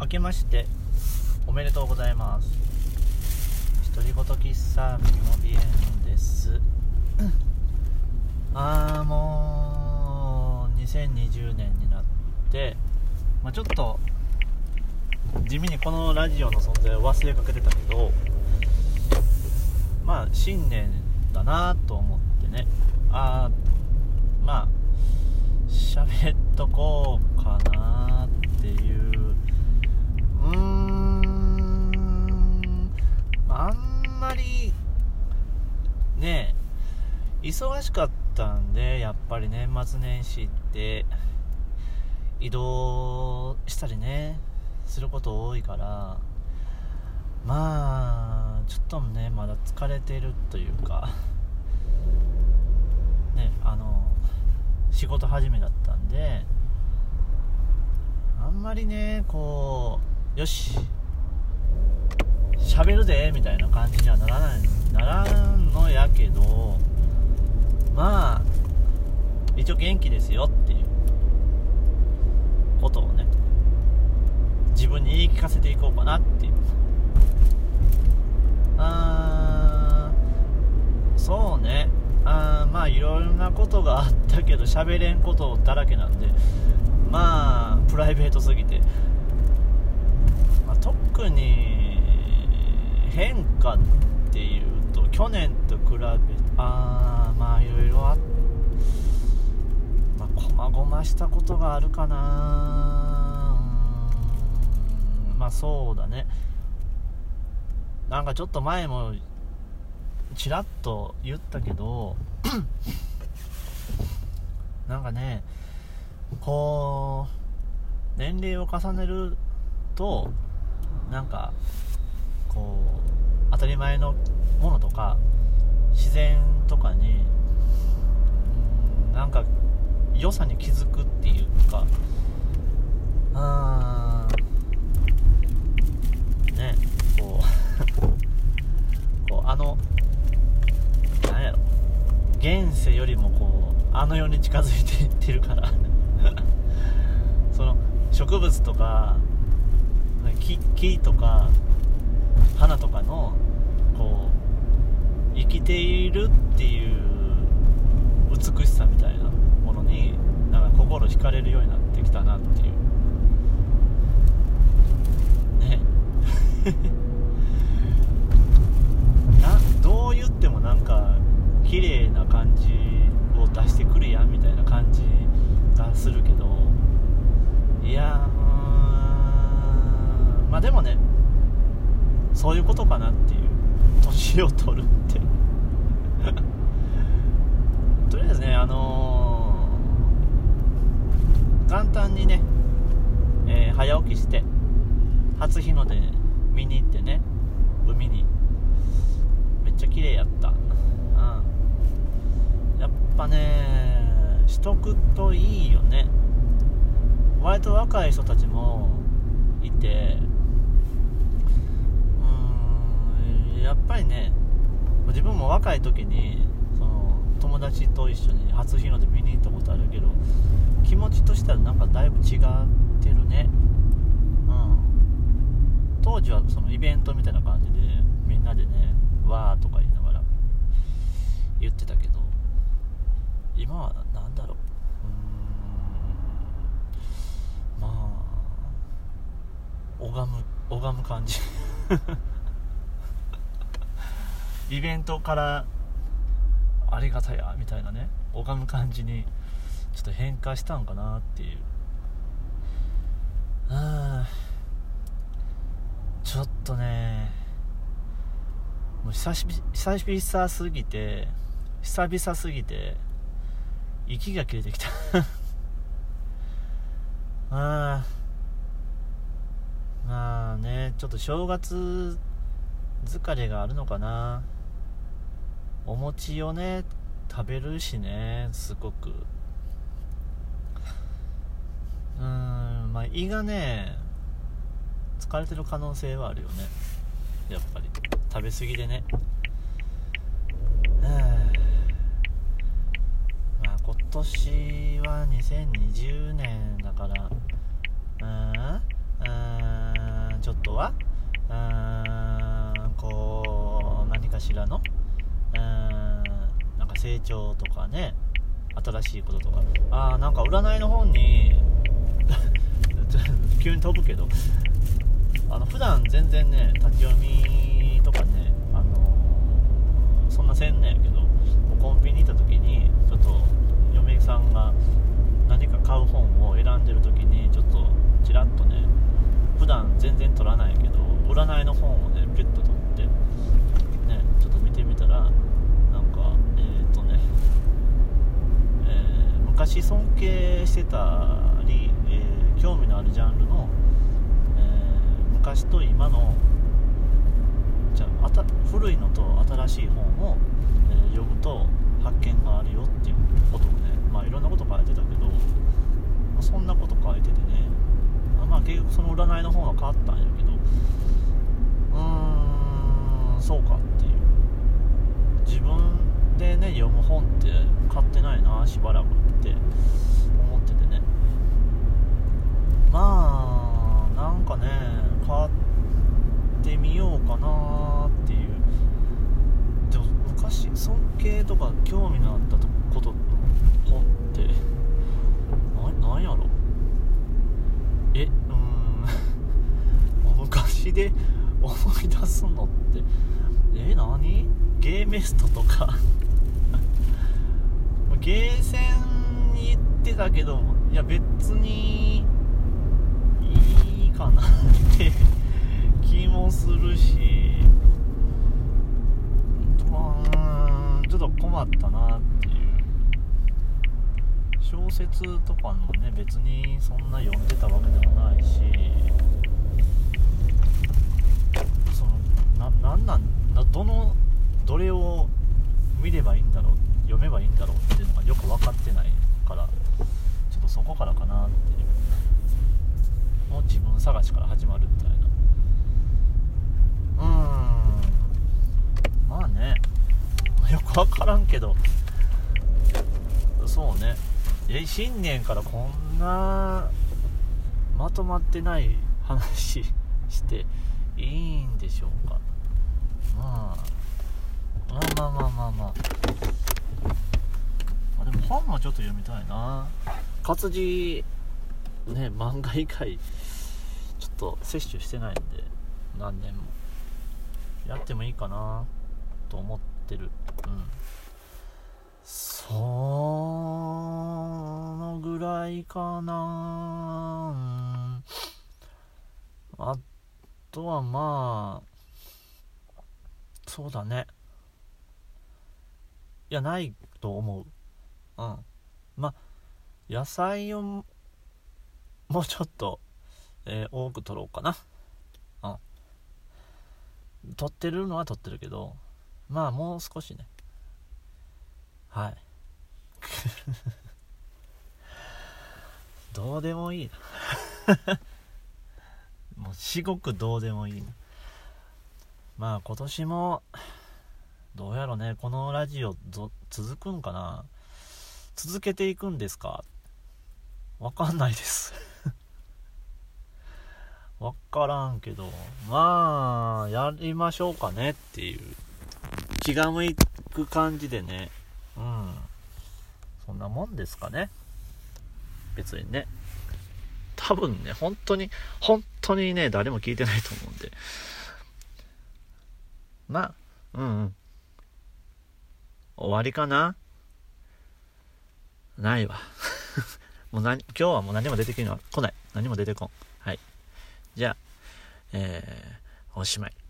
明けましておめでとうございます。独り言喫茶耳の鼻炎です。ああもう2020年になって、まあ、ちょっと地味にこのラジオの存在を忘れかけてたけどまあ新年だなと思ってね。ああまあ喋っとこうかなっていう忙しかったんでやっぱり年末年始って移動したりねすること多いからまあちょっとねまだ疲れてるというかねあの仕事始めだったんであんまりねこうよし喋るぜみたいな感じにはならないならんのやけど応元気ですよっていうことをね自分に言い聞かせていこうかなっていう。あーそうね。あーまあいろいろなことがあったけど喋れんことだらけなんでまあプライベートすぎて、まあ、特に変化っていうと去年と比べああまあいろいろあまあこまごましたことがあるかな。うん。まあそうだね。なんかちょっと前もちらっと言ったけど なんかねこう年齢を重ねるとなんかこう当たり前のものとか自然とかにうんなんか良さに気づくっていうか。あー。ね。こう。こうあのなんやろ。現世よりもこうあの世に近づいていってるから。その植物とか木木とか花とかのこう生きているっていう美しさみたいなになんか心惹かれるようになってきたなっていう。ね。などう言ってもなんか綺麗な感じを出してくるやんみたいな感じがするけど。いやーまあでもねそういうことかなっていう。年を取るって。とりあえずねあのー元旦にね、えー早起きして初日の出見に行ってね海に。めっちゃ綺麗やった。うん。やっぱねしとくといいよね。割と若い人たちもいてうんやっぱりね自分も若い時にその友達と一緒に初日の出見に行ったことあるけど気持ちとしてはなんかだいぶ違ってるね。うん。当時はそのイベントみたいな感じでみんなでねわーとか言いながら言ってたけど今はなんだろう。うん。まあ拝む拝む感じ。イベントからありがたやみたいなね。拝む感じにちょっと変化したんかなっていう。あちょっとね。もう久し久々すぎて久々すぎて息が切れてきた。ああまあねちょっと正月疲れがあるのかな。お餅をね食べるしねすごく。うんまあ胃がね疲れてる可能性はあるよね。やっぱり。食べ過ぎでね。はあ。まあ今年は2020年だからうーんうーん人はうんこう何かしらのうんなんか成長とかね新しいこととか。ああなんか占いの本に急に飛ぶけどあの普段全然ね立ち読みとかねあのそんなせんねんけどコンビニ行った時にちょっと嫁さんが何か買う本を選んでる時にちょっとちらっとね普段全然取らないけど占いの本をねピュッと取ってねちょっと見てみたらなんかえっ、ー、とね、えー、昔尊敬してたり、興味のあるジャンルの、え昔と今のじゃあ古いのと新しい本を、え読むと発見があるよっていうことをねまあいろんなこと書いてたけど、まあ、そんなこと書いててねまあ結局その占いの本は変わったんやけどうーんそうかっていう。自分でね読む本って買ってないなしばらくって思ってまあ。なんかね買ってみようかなっていう。でも昔尊敬とか興味のあったことの本って。ななんやろ。えうん。昔で思い出すのって。え何？ゲーメストとか。ゲーセンに行ってたけどいや別にかなって気もするしうんちょっと困ったなっていう。小説とかもね別にそんな読んでたわけでもないしそのななんなんなどのどれを見ればいいんだろう読めばいいんだろうっていうのがよく分かってないからちょっとそこからかなっていうもう自分探しから始まるみたいなうーんまあねよく分からんけど。そうね。え新年からこんなまとまってない話していいんでしょうか、まあ、まあまあまあまあまあでも本もちょっと読みたいな。活字ね漫画以外ちょっと摂取してないんで何年も。やってもいいかなと思ってるうんそのぐらいかな。あとはまあそうだね。いやないと思う。うん。まあ野菜をもうちょっと、えー、多く取ろうかな。うん。取ってるのは取ってるけどまあもう少しね。はい。どうでもいいな。もう至極どうでもいいな。まあ今年もどうやろね。このラジオ続くんかな。続けていくんですか。わかんないです。わからんけど。まあやりましょうかねっていう。気が向く感じでね。うん。そんなもんですかね。別にね。多分ね本当に本当にね誰も聞いてないと思うんで。まあうんうん。終わりかな？ないわ。もう何今日はもう何も出てきるのは来ない。何も出てこん。はい。じゃあえー、おしまい。